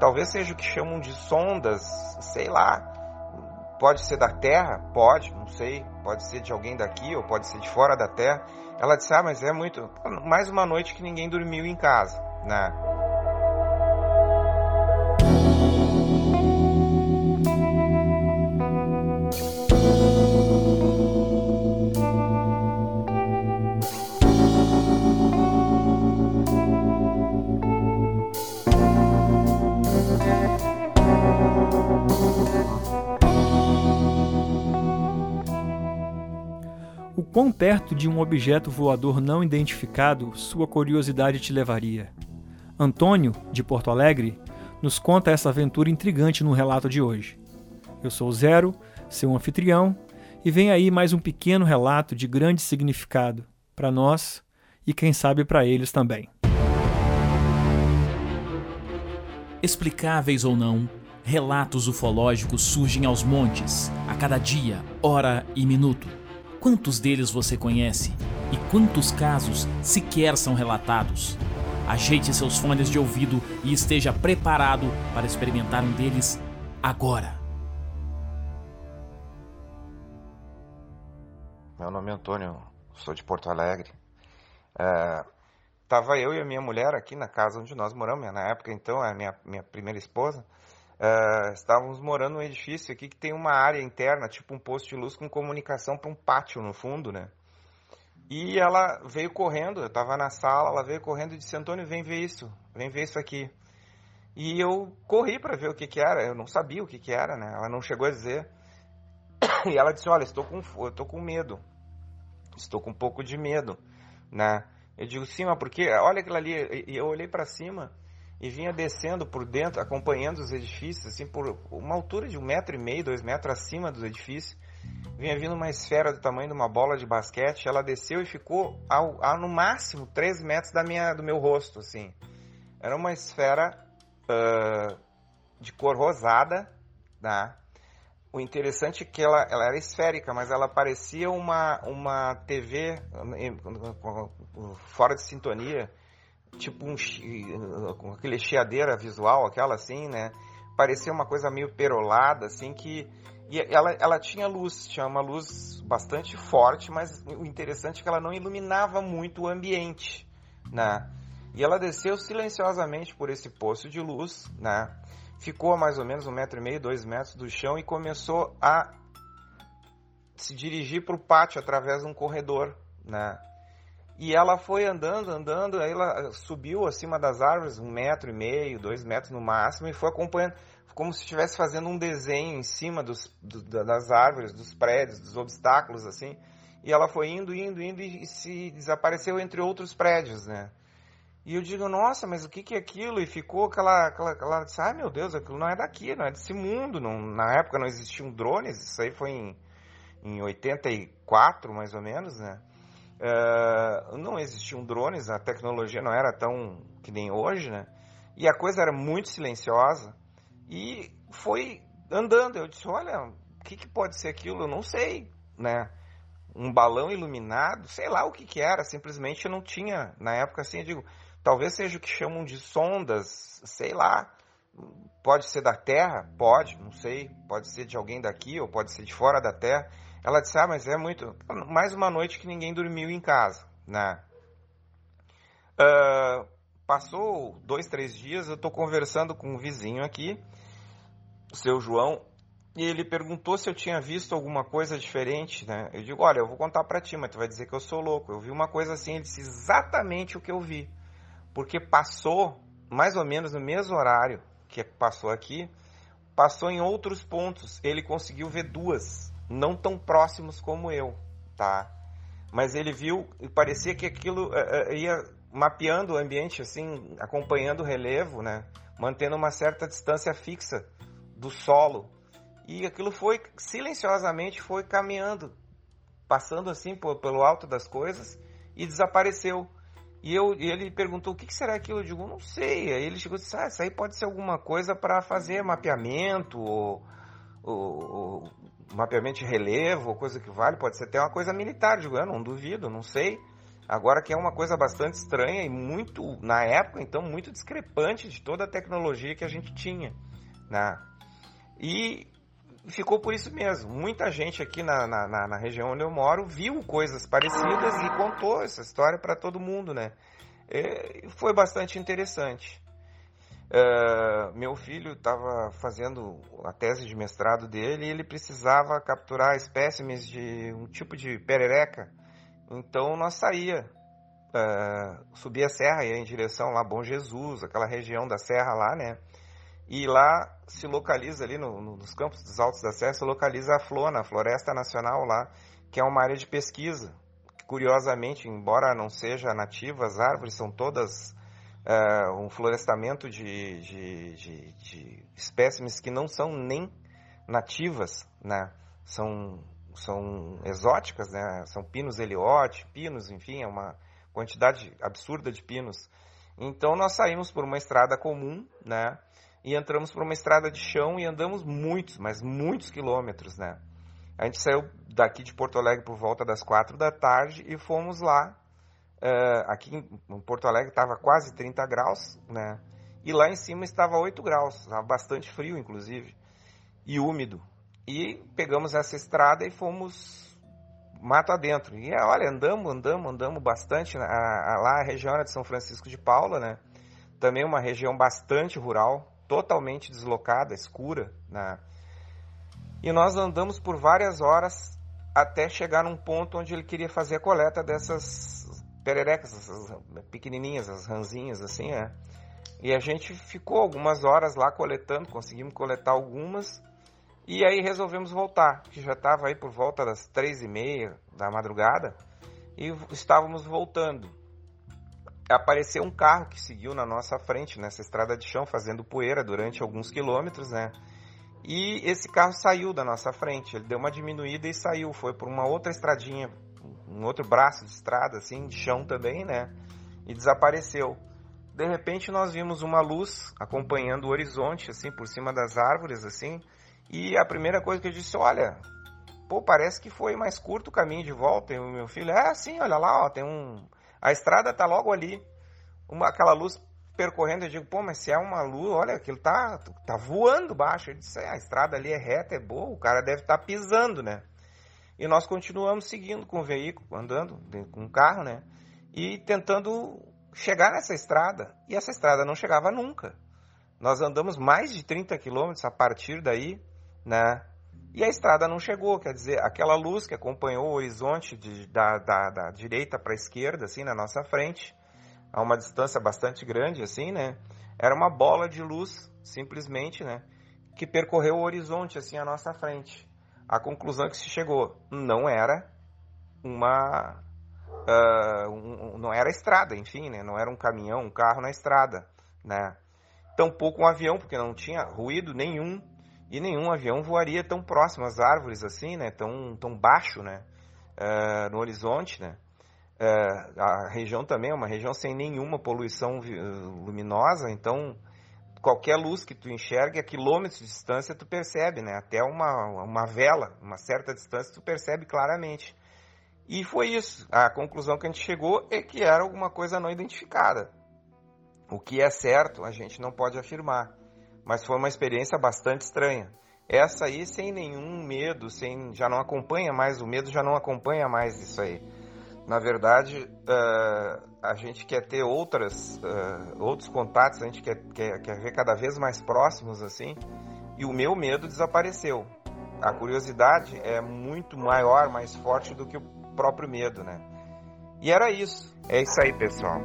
talvez seja o que chamam de sondas, sei lá. Pode ser da Terra? Pode, não sei. Pode ser de alguém daqui ou pode ser de fora da Terra. Ela disse: Ah, mas é muito. Mais uma noite que ninguém dormiu em casa, né? Quão perto de um objeto voador não identificado sua curiosidade te levaria? Antônio, de Porto Alegre, nos conta essa aventura intrigante no relato de hoje. Eu sou Zero, seu anfitrião, e vem aí mais um pequeno relato de grande significado para nós e quem sabe para eles também. Explicáveis ou não, relatos ufológicos surgem aos montes, a cada dia, hora e minuto. Quantos deles você conhece? E quantos casos sequer são relatados? Ajeite seus fones de ouvido e esteja preparado para experimentar um deles agora. Meu nome é Antônio, sou de Porto Alegre. É, tava eu e a minha mulher aqui na casa onde nós moramos, na época então, a minha, minha primeira esposa. Uh, estávamos morando num edifício aqui que tem uma área interna, tipo um posto de luz com comunicação para um pátio no fundo, né? E ela veio correndo, eu estava na sala, ela veio correndo e disse: Antônio, vem ver isso, vem ver isso aqui. E eu corri para ver o que, que era, eu não sabia o que, que era, né? Ela não chegou a dizer. E ela disse: Olha, estou com, eu estou com medo, estou com um pouco de medo, né? Eu digo: Sim, mas porque, olha aquilo ali. E eu olhei para cima e vinha descendo por dentro, acompanhando os edifícios, assim, por uma altura de um metro e meio, dois metros acima dos edifícios. Vinha vindo uma esfera do tamanho de uma bola de basquete, ela desceu e ficou ao, ao no máximo três metros da minha, do meu rosto, assim. Era uma esfera uh, de cor rosada, tá? O interessante é que ela, ela era esférica, mas ela parecia uma, uma TV fora de sintonia, tipo um com aquele chiadeira visual, aquela assim, né? Parecia uma coisa meio perolada, assim, que e ela, ela tinha luz, tinha uma luz bastante forte, mas o interessante é que ela não iluminava muito o ambiente, né? E ela desceu silenciosamente por esse poço de luz, né? Ficou a mais ou menos um metro e meio, dois metros do chão e começou a se dirigir para o pátio através de um corredor, né? E ela foi andando, andando, aí ela subiu acima das árvores, um metro e meio, dois metros no máximo, e foi acompanhando, como se estivesse fazendo um desenho em cima dos, do, das árvores, dos prédios, dos obstáculos, assim. E ela foi indo, indo, indo e se desapareceu entre outros prédios, né? E eu digo, nossa, mas o que, que é aquilo? E ficou aquela, aquela, aquela ai meu Deus, aquilo não é daqui, não é desse mundo. Não, na época não existiam drones, isso aí foi em, em 84, mais ou menos, né? Uh, não existiam drones, a tecnologia não era tão que nem hoje, né? E a coisa era muito silenciosa e foi andando. Eu disse, olha, o que, que pode ser aquilo? Eu não sei, né? Um balão iluminado, sei lá o que, que era. Simplesmente não tinha na época assim. Eu digo, talvez seja o que chamam de sondas, sei lá. Pode ser da Terra, pode, não sei. Pode ser de alguém daqui ou pode ser de fora da Terra ela disse: Ah, mas é muito. Mais uma noite que ninguém dormiu em casa, né? Uh, passou dois, três dias, eu estou conversando com um vizinho aqui, o seu João, e ele perguntou se eu tinha visto alguma coisa diferente, né? Eu digo: Olha, eu vou contar para ti, mas tu vai dizer que eu sou louco. Eu vi uma coisa assim, ele disse exatamente o que eu vi, porque passou mais ou menos no mesmo horário que passou aqui, passou em outros pontos. Ele conseguiu ver duas não tão próximos como eu, tá? Mas ele viu e parecia que aquilo uh, ia mapeando o ambiente, assim, acompanhando o relevo, né? Mantendo uma certa distância fixa do solo. E aquilo foi, silenciosamente, foi caminhando, passando assim por, pelo alto das coisas e desapareceu. E, eu, e ele perguntou: o que, que será aquilo? Eu digo: não sei. Aí ele chegou e disse: ah, isso aí pode ser alguma coisa para fazer mapeamento ou, ou, ou mapeamento de relevo, coisa que vale, pode ser até uma coisa militar, digo, eu não duvido, não sei. Agora que é uma coisa bastante estranha e muito, na época, então, muito discrepante de toda a tecnologia que a gente tinha. Né? E ficou por isso mesmo. Muita gente aqui na, na, na região onde eu moro viu coisas parecidas e contou essa história para todo mundo, né? E foi bastante interessante. Uh, meu filho estava fazendo a tese de mestrado dele e ele precisava capturar espécimes de um tipo de perereca então nós saía, uh, subia a serra, ia em direção lá Bom Jesus, aquela região da serra lá, né? E lá se localiza ali no, no, nos campos dos Altos da Serra, se localiza a Flona, a Floresta Nacional lá, que é uma área de pesquisa. Curiosamente, embora não seja nativa, as árvores são todas uh, um florestamento de, de, de, de espécimes que não são nem nativas, né? São são exóticas, né? São pinos eliote, pinos, enfim, é uma quantidade absurda de pinos. Então nós saímos por uma estrada comum, né? E entramos por uma estrada de chão e andamos muitos, mas muitos quilômetros, né? A gente saiu daqui de Porto Alegre por volta das quatro da tarde e fomos lá. Uh, aqui em Porto Alegre estava quase 30 graus, né? E lá em cima estava 8 graus, estava bastante frio, inclusive, e úmido. E pegamos essa estrada e fomos mato adentro. E olha, andamos, andamos, andamos bastante. A, a, lá a região era de São Francisco de Paula, né? Também uma região bastante rural, totalmente deslocada, escura. Né? E nós andamos por várias horas até chegar num ponto onde ele queria fazer a coleta dessas pererecas, essas pequenininhas, as ranzinhas assim, né? E a gente ficou algumas horas lá coletando, conseguimos coletar algumas e aí resolvemos voltar, que já estava aí por volta das três e meia da madrugada e estávamos voltando. Apareceu um carro que seguiu na nossa frente nessa estrada de chão, fazendo poeira durante alguns quilômetros, né? E esse carro saiu da nossa frente, ele deu uma diminuída e saiu, foi por uma outra estradinha, um outro braço de estrada, assim, de chão também, né? E desapareceu. De repente nós vimos uma luz acompanhando o horizonte, assim, por cima das árvores, assim, e a primeira coisa que eu disse, olha, pô, parece que foi mais curto o caminho de volta. E o meu filho, é assim, olha lá, ó, tem um. A estrada tá logo ali. Uma, aquela luz percorrendo, eu digo, pô, mas se é uma luz, olha, aquilo tá, tá voando baixo. Ele disse, é, a estrada ali é reta, é boa, o cara deve estar tá pisando, né? E nós continuamos seguindo com o veículo, andando com o carro, né? E tentando chegar nessa estrada. E essa estrada não chegava nunca. Nós andamos mais de 30 quilômetros a partir daí né? E a estrada não chegou, quer dizer, aquela luz que acompanhou o horizonte de, da, da, da, direita para a esquerda, assim, na nossa frente, a uma distância bastante grande, assim, né? Era uma bola de luz, simplesmente, né? Que percorreu o horizonte, assim, à nossa frente. A conclusão que se chegou não era uma. Uh, um, não era estrada, enfim, né? Não era um caminhão, um carro na estrada, né? Tampouco um avião, porque não tinha ruído nenhum e nenhum avião voaria tão próximo às árvores assim, né? Tão, tão baixo, né? Uh, no horizonte, né? Uh, a região também é uma região sem nenhuma poluição luminosa, então qualquer luz que tu enxergue a quilômetros de distância tu percebe, né? Até uma, uma vela, uma certa distância tu percebe claramente. E foi isso. A conclusão que a gente chegou é que era alguma coisa não identificada. O que é certo a gente não pode afirmar mas foi uma experiência bastante estranha. Essa aí sem nenhum medo, sem já não acompanha mais, o medo já não acompanha mais isso aí. Na verdade, uh, a gente quer ter outras, uh, outros contatos, a gente quer, quer, quer ver cada vez mais próximos assim, e o meu medo desapareceu. A curiosidade é muito maior, mais forte do que o próprio medo, né? E era isso. É isso aí, pessoal.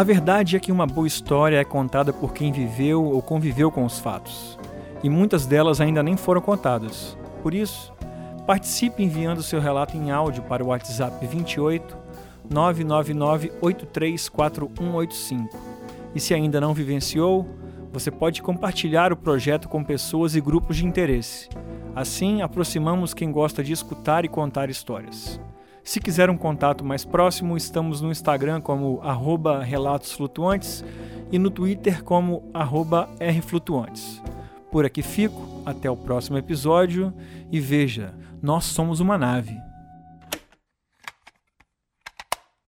A verdade é que uma boa história é contada por quem viveu ou conviveu com os fatos, e muitas delas ainda nem foram contadas. Por isso, participe enviando seu relato em áudio para o WhatsApp 28 999 834185. E se ainda não vivenciou, Você pode compartilhar o projeto com pessoas e grupos de interesse. Assim, aproximamos quem gosta de escutar e contar histórias. Se quiser um contato mais próximo, estamos no Instagram como arroba Relatos Flutuantes e no Twitter como arroba Rflutuantes. Por aqui fico, até o próximo episódio e veja, nós somos uma nave.